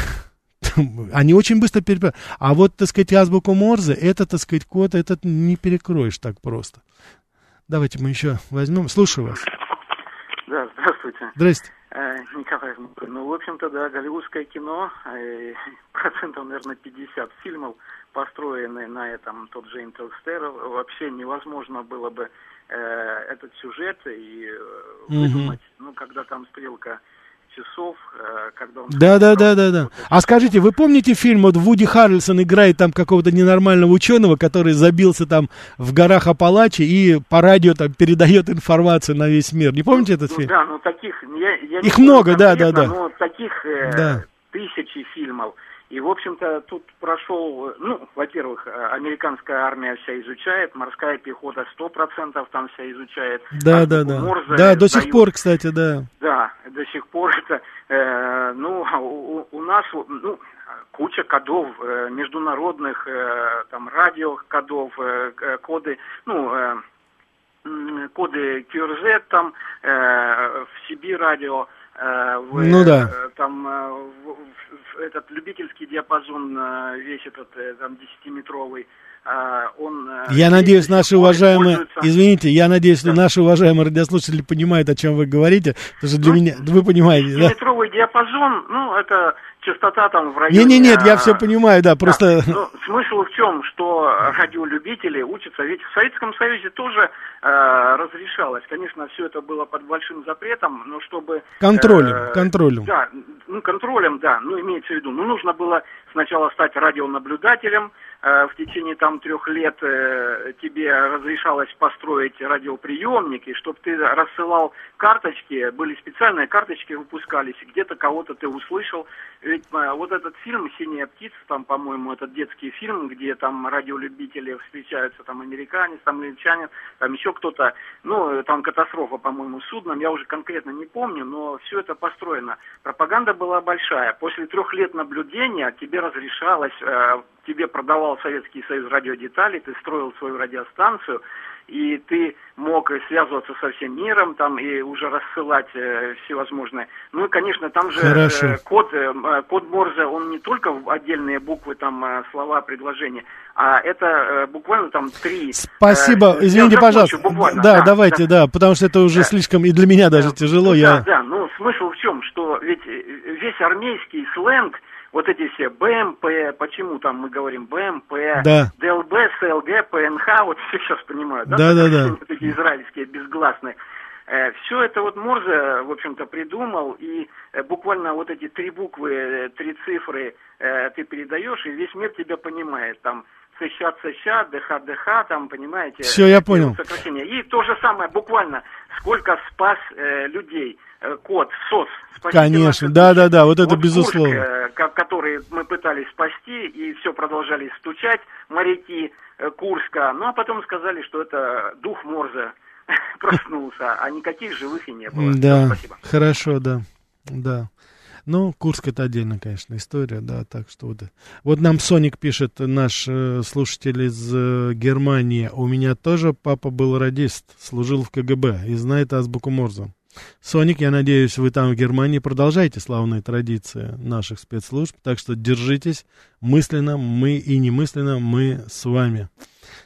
Они очень быстро перекрывают. А вот, так сказать, азбуку Морзе, это, так сказать, код, этот не перекроешь так просто. Давайте мы еще возьмем. Слушаю вас. Да, здравствуйте. Здрасте. Э, Николай, ну, в общем-то, да, голливудское кино, э, процентов, наверное, 50 фильмов построены на этом, тот же Интерстер, вообще невозможно было бы э, этот сюжет и э, выдумать, mm-hmm. ну, когда там стрелка часов, э, когда он... Да, да, да, да, да. А скажите, вы помните фильм, вот Вуди Харрельсон играет там какого-то ненормального ученого, который забился там в горах Апалачи и по радио там передает информацию на весь мир. Не помните этот ну, фильм? Да, ну таких... Я, я Их много, да, да, да. Но таких э, да. тысячи фильмов. И, в общем-то, тут прошел, ну, во-первых, э, американская армия вся изучает, морская пехота сто процентов там вся изучает. Да, да, да. Морзе да, до сих пор, кстати, да. Да, до сих пор это, э, ну, у, у нас, ну, куча кодов э, международных, э, там, радиокодов, э, коды, ну, э, коды QRZ там, э, в Сибирь радио, э, в, ну да. Э, там э, этот любительский диапазон весь этот там 10-метровый, а, он... Я надеюсь, наши уважаемые... Извините, я надеюсь, что наши уважаемые радиослушатели понимают, о чем вы говорите, потому что для ну, меня... Вы понимаете, да? метровый диапазон, ну, это частота там в районе... Не-не, нет, я все понимаю, да, просто... Да, ну, смысл в чем, что радиолюбители учатся, ведь в Советском Союзе тоже э, разрешалось, конечно, все это было под большим запретом, но чтобы... Контролем, э, контролем. Да, ну, контролем, да, ну, имеется в виду, ну, нужно было сначала стать радионаблюдателем, Э, в течение там трех лет э, тебе разрешалось построить радиоприемник, и чтобы ты рассылал карточки, были специальные карточки выпускались, и где-то кого-то ты услышал. Ведь э, вот этот фильм «Синяя птица», там, по-моему, этот детский фильм, где там радиолюбители встречаются, там американец, там англичанин, там еще кто-то, ну, там катастрофа, по-моему, с судном, я уже конкретно не помню, но все это построено. Пропаганда была большая. После трех лет наблюдения тебе разрешалось тебе продавал Советский Союз радиодетали, ты строил свою радиостанцию, и ты мог связываться со всем миром, там и уже рассылать э, всевозможные. Ну и, конечно, там же э, код, э, код Морзе, он не только в отдельные буквы, там э, слова, предложения, а это э, буквально там три. Спасибо, э, извините, пожалуйста. Буквально. Да, да, давайте, да. да, потому что это уже да. слишком и для меня даже тяжело. Да, я... да, ну смысл в чем, что ведь весь армейский сленг вот эти все БМП, почему там мы говорим БМП, да. ДЛБ, СЛГ, ПНХ, вот все сейчас понимают, да? Да, да, да. Эти израильские безгласные. Э, все это вот Морзе, в общем-то, придумал, и э, буквально вот эти три буквы, э, три цифры ты передаешь, и весь мир тебя понимает. Там ЦЩ, ЦЩ, ДХ, ДХ, там, понимаете? Все, я понял. Сокращение. И то же самое, буквально, сколько спас э, людей код СОС. Конечно, да, да, да, вот это вот безусловно. Курск, который мы пытались спасти, и все продолжали стучать, моряки Курска, ну а потом сказали, что это дух Морзе проснулся, а никаких живых и не было. Да, спасибо. хорошо, да, да. Ну, Курск это отдельная, конечно, история, да, так что вот. Вот нам Соник пишет, наш э, слушатель из э, Германии, у меня тоже папа был радист, служил в КГБ и знает азбуку Морзе. Соник, я надеюсь, вы там в Германии продолжаете славные традиции наших спецслужб, так что держитесь мысленно, мы и немысленно, мы с вами.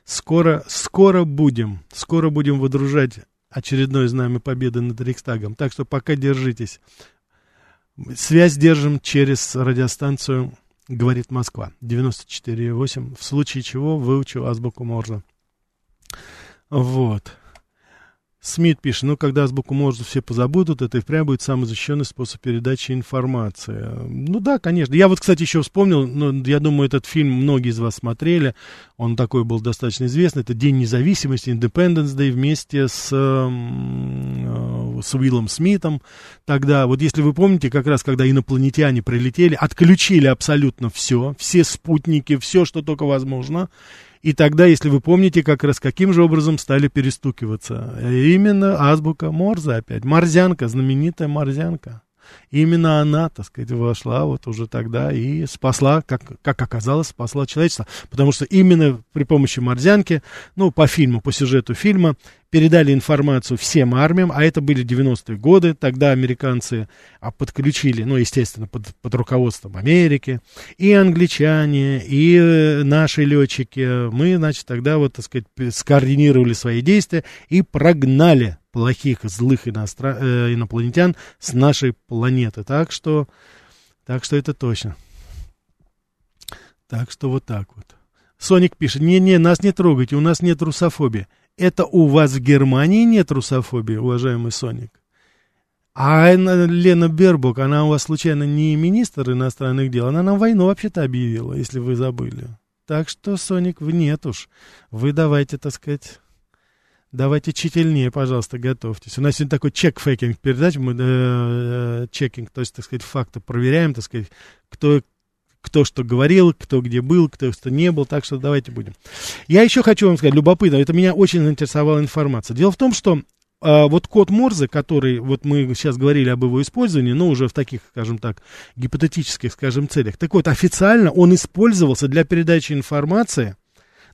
Скоро, скоро будем, скоро будем выдружать очередное знамя победы над Рейхстагом. Так что пока держитесь. Связь держим через радиостанцию «Говорит Москва» 94,8. В случае чего выучу азбуку Морзе. Вот. Смит пишет, ну, когда азбуку Морзе все позабудут, это и впрямь будет самый защищенный способ передачи информации. Ну да, конечно. Я вот, кстати, еще вспомнил, но я думаю, этот фильм многие из вас смотрели, он такой был достаточно известный, это День независимости, Independence Day вместе с, э, с Уиллом Смитом. Тогда, вот если вы помните, как раз, когда инопланетяне прилетели, отключили абсолютно все, все спутники, все, что только возможно, и тогда, если вы помните, как раз каким же образом стали перестукиваться. Именно азбука Морзе опять. Морзянка, знаменитая Морзянка. Именно она, так сказать, вошла вот уже тогда и спасла, как, как оказалось, спасла человечество. Потому что именно при помощи морзянки, ну, по фильму, по сюжету фильма, передали информацию всем армиям, а это были 90-е годы, тогда американцы а, подключили, ну, естественно, под, под руководством Америки, и англичане, и э, наши летчики, мы, значит, тогда вот, так сказать, скоординировали свои действия и прогнали плохих, злых иностран, э, инопланетян с нашей планеты. Так что, так что это точно. Так что вот так вот. Соник пишет, не-не, нас не трогайте, у нас нет русофобии. Это у вас в Германии нет русофобии, уважаемый Соник? А Лена Бербук, она у вас случайно не министр иностранных дел, она нам войну вообще-то объявила, если вы забыли. Так что, Соник, вы нет уж. Вы давайте, так сказать, Давайте тщательнее, пожалуйста, готовьтесь. У нас сегодня такой чек-фейкинг передач, мы э, э, чекинг, то есть, так сказать, факты проверяем, так сказать, кто, кто что говорил, кто где был, кто что не был, так что давайте будем. Я еще хочу вам сказать, любопытно, это меня очень заинтересовала информация. Дело в том, что э, вот код Морзе, который, вот мы сейчас говорили об его использовании, но уже в таких, скажем так, гипотетических, скажем, целях. Так вот, официально он использовался для передачи информации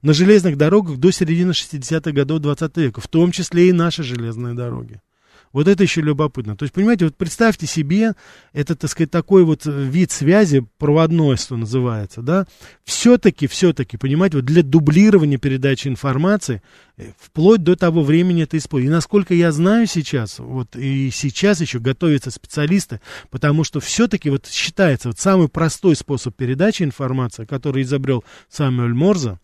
на железных дорогах до середины 60-х годов 20 века, в том числе и наши железные дороги. Вот это еще любопытно. То есть, понимаете, вот представьте себе, это, так сказать, такой вот вид связи, проводной, что называется, да, все-таки, все-таки, понимаете, вот для дублирования передачи информации, э, вплоть до того времени это используется. И насколько я знаю сейчас, вот и сейчас еще готовятся специалисты, потому что все-таки вот считается, вот самый простой способ передачи информации, который изобрел Самуэль Морзе,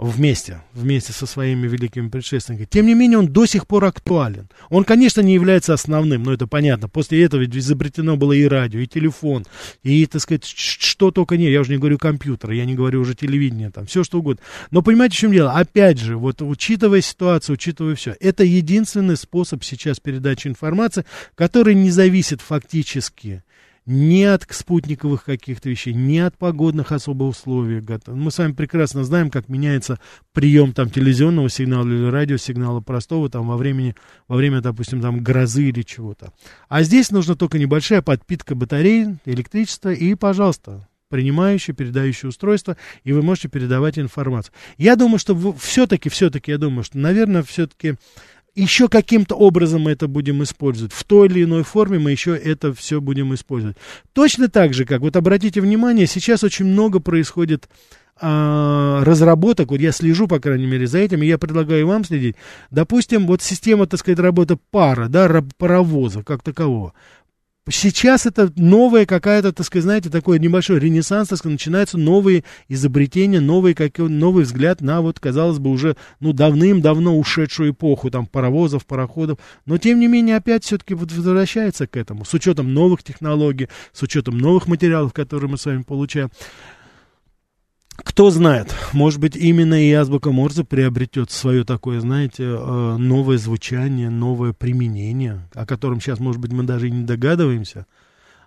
вместе, вместе со своими великими предшественниками. Тем не менее, он до сих пор актуален. Он, конечно, не является основным, но это понятно. После этого ведь изобретено было и радио, и телефон, и, так сказать, что только не. Я уже не говорю компьютер, я не говорю уже телевидение, там, все что угодно. Но понимаете, в чем дело? Опять же, вот учитывая ситуацию, учитывая все, это единственный способ сейчас передачи информации, который не зависит фактически ни от спутниковых каких-то вещей, ни от погодных особых условий. Мы с вами прекрасно знаем, как меняется прием там телевизионного сигнала или радиосигнала простого там во времени, во время, допустим, там грозы или чего-то. А здесь нужна только небольшая подпитка батареи, электричества и, пожалуйста, принимающее, передающее устройство, и вы можете передавать информацию. Я думаю, что все-таки, все-таки, я думаю, что, наверное, все-таки еще каким-то образом мы это будем использовать. В той или иной форме мы еще это все будем использовать. Точно так же, как, вот обратите внимание, сейчас очень много происходит а, разработок, вот я слежу, по крайней мере, за этим, и я предлагаю вам следить. Допустим, вот система, так сказать, работы пара, да, паровоза как такового Сейчас это новая какая-то, так сказать, знаете, такой небольшой ренессанс, так сказать, начинаются новые изобретения, новый, как, новый взгляд на вот, казалось бы, уже, ну, давным-давно ушедшую эпоху, там, паровозов, пароходов, но, тем не менее, опять все-таки возвращается к этому, с учетом новых технологий, с учетом новых материалов, которые мы с вами получаем. Кто знает, может быть, именно и азбука Морзе приобретет свое такое, знаете, э, новое звучание, новое применение, о котором сейчас, может быть, мы даже и не догадываемся.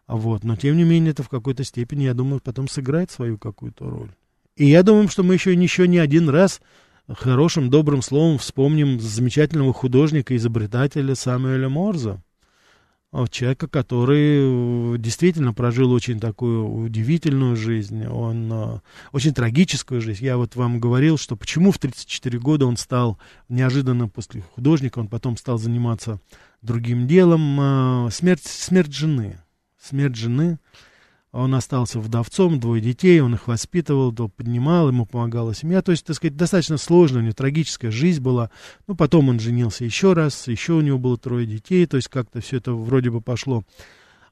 Вот. Но, тем не менее, это в какой-то степени, я думаю, потом сыграет свою какую-то роль. И я думаю, что мы еще, еще не один раз хорошим, добрым словом вспомним замечательного художника, изобретателя Самуэля Морза человека, который э, действительно прожил очень такую удивительную жизнь, он э, очень трагическую жизнь. Я вот вам говорил, что почему в 34 года он стал неожиданно после художника, он потом стал заниматься другим делом. Э, смерть, смерть жены. Смерть жены. Он остался вдовцом, двое детей, он их воспитывал, поднимал, ему помогала семья. То есть, так сказать, достаточно сложная у него трагическая жизнь была. Ну, потом он женился еще раз, еще у него было трое детей, то есть как-то все это вроде бы пошло,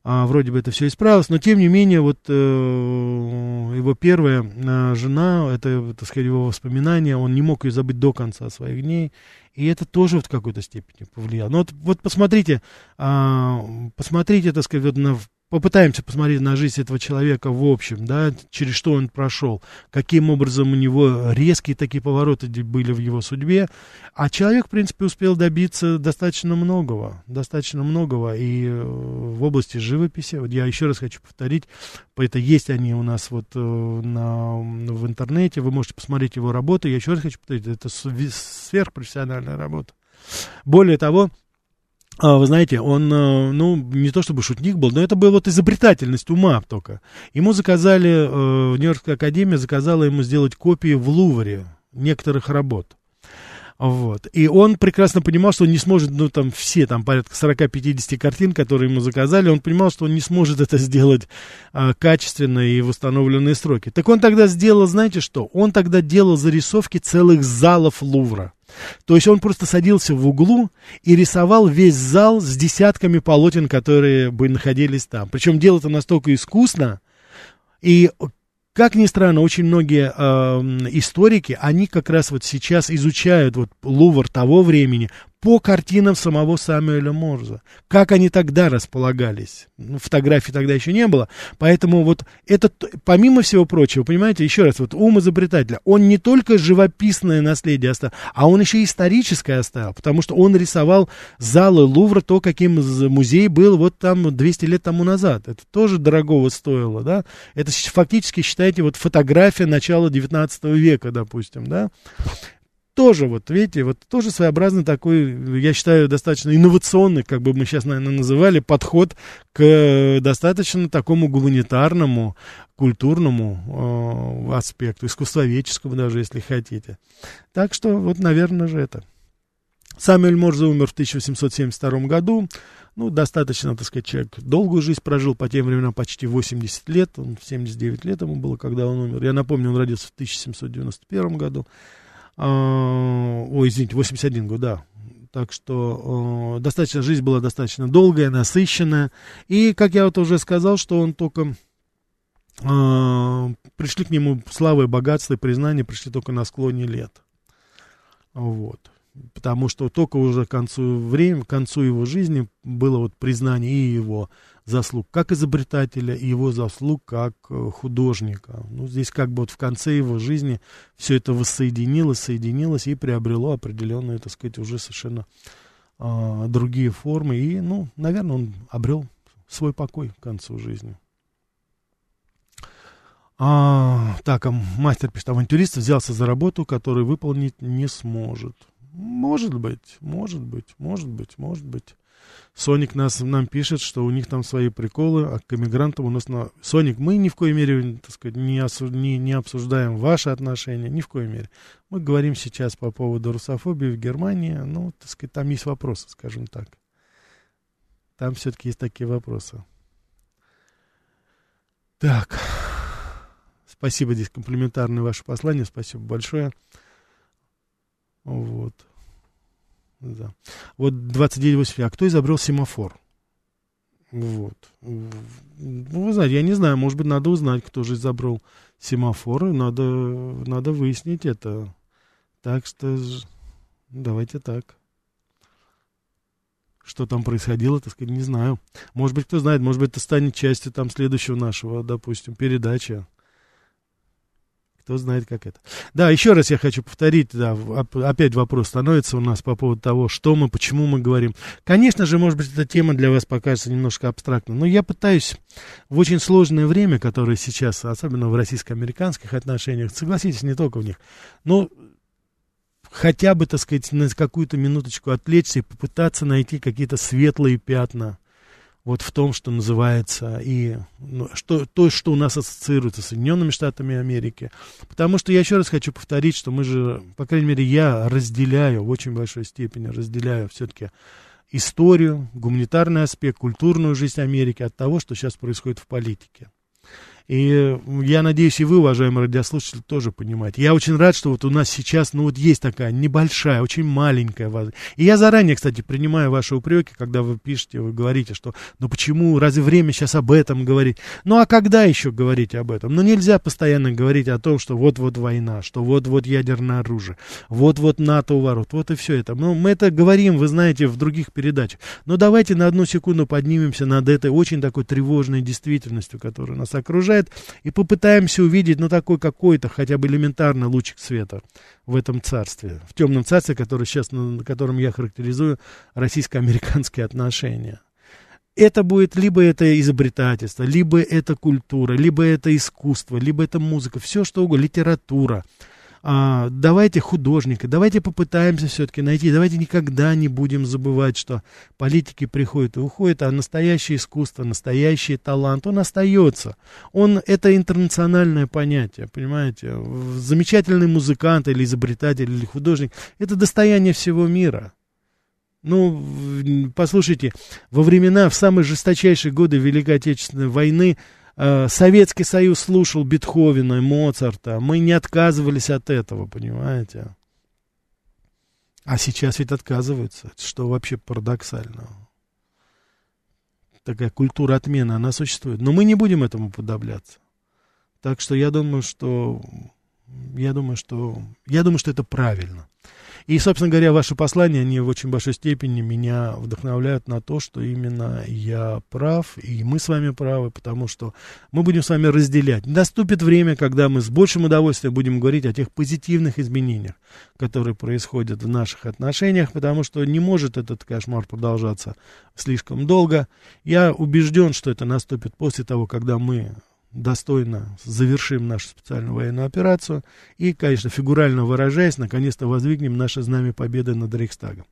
а, вроде бы это все исправилось, но тем не менее, вот э, его первая э, жена, это, так сказать, его воспоминания, он не мог ее забыть до конца своих дней, и это тоже в какой-то степени повлияло. Но вот, вот посмотрите, э, посмотрите, так сказать, вот на попытаемся посмотреть на жизнь этого человека в общем, да, через что он прошел, каким образом у него резкие такие повороты были в его судьбе. А человек, в принципе, успел добиться достаточно многого, достаточно многого и э, в области живописи. Вот я еще раз хочу повторить, это есть они у нас вот э, на, в интернете, вы можете посмотреть его работу. Я еще раз хочу повторить, это сверхпрофессиональная работа. Более того, вы знаете, он, э, ну, не то чтобы шутник был, но это была вот изобретательность ума только. Ему заказали, э, Нью-Йоркская академия заказала ему сделать копии в Лувре некоторых работ. Вот. И он прекрасно понимал, что он не сможет, ну, там, все, там, порядка 40-50 картин, которые ему заказали, он понимал, что он не сможет это сделать а, качественно и в установленные сроки. Так он тогда сделал, знаете что? Он тогда делал зарисовки целых залов Лувра. То есть он просто садился в углу и рисовал весь зал с десятками полотен, которые бы находились там. Причем делал это настолько искусно, и как ни странно, очень многие э, историки, они как раз вот сейчас изучают вот Лувр того времени по картинам самого Самуэля Морза. Как они тогда располагались? Ну, фотографий тогда еще не было. Поэтому вот это, помимо всего прочего, понимаете, еще раз, вот ум изобретателя, он не только живописное наследие оставил, а он еще историческое оставил, потому что он рисовал залы Лувра, то, каким музей был вот там 200 лет тому назад. Это тоже дорогого стоило, да? Это фактически, считайте, вот фотография начала 19 века, допустим, да? Тоже, вот видите, вот тоже своеобразный такой, я считаю, достаточно инновационный, как бы мы сейчас, наверное, называли, подход к достаточно такому гуманитарному, культурному э, аспекту, искусствоведческому даже, если хотите. Так что, вот, наверное же это. Самуэль Морзе умер в 1872 году. Ну, достаточно, так сказать, человек долгую жизнь прожил, по тем временам почти 80 лет, он 79 лет ему было, когда он умер. Я напомню, он родился в 1791 году. А, ой, извините, 81 год, да. Так что э, достаточно, жизнь была достаточно долгая, насыщенная. И, как я вот уже сказал, что он только... Э, пришли к нему слава и богатство и признание, пришли только на склоне лет. Вот потому что только уже к концу времени, к концу его жизни было вот признание и его заслуг как изобретателя, и его заслуг как э, художника. Ну, здесь как бы вот в конце его жизни все это воссоединилось, соединилось и приобрело определенные, так сказать, уже совершенно а, другие формы. И, ну, наверное, он обрел свой покой к концу жизни. А, так, а мастер пишет, авантюрист взялся за работу, которую выполнить не сможет. Может быть, может быть, может быть, может быть. Соник нас, нам пишет, что у них там свои приколы, а к иммигрантам у нас... На... Соник, мы ни в коей мере, так сказать, не, осу... не, не обсуждаем ваши отношения, ни в коей мере. Мы говорим сейчас по поводу русофобии в Германии, ну, так сказать, там есть вопросы, скажем так. Там все-таки есть такие вопросы. Так. Спасибо здесь комплиментарное ваше послание, спасибо большое. Вот. Да. Вот 29.8. А кто изобрел семафор? Вот. Ну, вы знаете, я не знаю, может быть, надо узнать, кто же изобрел семафоры, надо, надо выяснить это. Так что давайте так. Что там происходило, так сказать, не знаю. Может быть, кто знает, может быть, это станет частью там следующего нашего, допустим, передачи. Кто знает, как это. Да, еще раз я хочу повторить, да, опять вопрос становится у нас по поводу того, что мы, почему мы говорим. Конечно же, может быть, эта тема для вас покажется немножко абстрактной, но я пытаюсь в очень сложное время, которое сейчас, особенно в российско-американских отношениях, согласитесь, не только в них, но хотя бы, так сказать, на какую-то минуточку отвлечься и попытаться найти какие-то светлые пятна вот в том, что называется, и ну, что, то, что у нас ассоциируется с Соединенными Штатами Америки. Потому что я еще раз хочу повторить, что мы же, по крайней мере, я разделяю, в очень большой степени разделяю все-таки историю, гуманитарный аспект, культурную жизнь Америки от того, что сейчас происходит в политике. И я надеюсь, и вы, уважаемые радиослушатели, тоже понимаете. Я очень рад, что вот у нас сейчас, ну вот есть такая небольшая, очень маленькая возможность. И я заранее, кстати, принимаю ваши упреки, когда вы пишете, вы говорите, что ну почему, разве время сейчас об этом говорить? Ну а когда еще говорить об этом? Ну нельзя постоянно говорить о том, что вот-вот война, что вот-вот ядерное оружие, вот-вот НАТО у ворот, вот и все это. Ну мы это говорим, вы знаете, в других передачах. Но давайте на одну секунду поднимемся над этой очень такой тревожной действительностью, которая нас окружает окружает, и попытаемся увидеть, ну, такой какой-то хотя бы элементарный лучик света в этом царстве, в темном царстве, которое сейчас, на котором я характеризую российско-американские отношения. Это будет либо это изобретательство, либо это культура, либо это искусство, либо это музыка, все что угодно, литература а, давайте художника, давайте попытаемся все-таки найти, давайте никогда не будем забывать, что политики приходят и уходят, а настоящее искусство, настоящий талант, он остается. Он, это интернациональное понятие, понимаете? Замечательный музыкант или изобретатель или художник, это достояние всего мира. Ну, послушайте, во времена, в самые жесточайшие годы Великой Отечественной войны, Советский Союз слушал Бетховена и Моцарта. Мы не отказывались от этого, понимаете? А сейчас ведь отказываются, что вообще парадоксально. Такая культура отмены, она существует. Но мы не будем этому подобляться. Так что я думаю, что я думаю, что я думаю, что это правильно. И, собственно говоря, ваши послания, они в очень большой степени меня вдохновляют на то, что именно я прав, и мы с вами правы, потому что мы будем с вами разделять. Наступит время, когда мы с большим удовольствием будем говорить о тех позитивных изменениях, которые происходят в наших отношениях, потому что не может этот кошмар продолжаться слишком долго. Я убежден, что это наступит после того, когда мы достойно завершим нашу специальную военную операцию и, конечно, фигурально выражаясь, наконец-то воздвигнем наше знамя победы над Рейхстагом.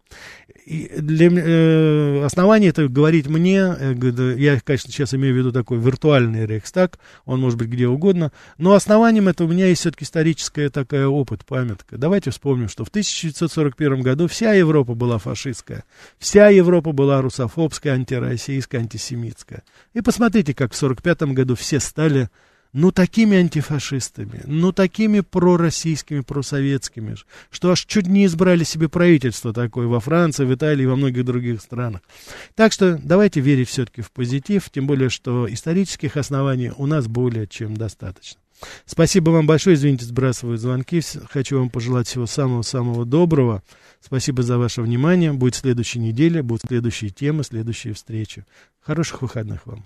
И для э, основания это говорить мне, э, я, конечно, сейчас имею в виду такой виртуальный Рейхстаг, он может быть где угодно, но основанием это у меня есть все-таки историческая такая опыт, памятка. Давайте вспомним, что в 1941 году вся Европа была фашистская, вся Европа была русофобская, антироссийская, антисемитская. И посмотрите, как в 1945 году все стали стали, ну, такими антифашистами, ну, такими пророссийскими, просоветскими, что аж чуть не избрали себе правительство такое во Франции, в Италии во многих других странах. Так что давайте верить все-таки в позитив, тем более, что исторических оснований у нас более чем достаточно. Спасибо вам большое, извините, сбрасываю звонки. Хочу вам пожелать всего самого-самого доброго. Спасибо за ваше внимание. Будет следующая неделя, будут следующие темы, следующие встречи. Хороших выходных вам.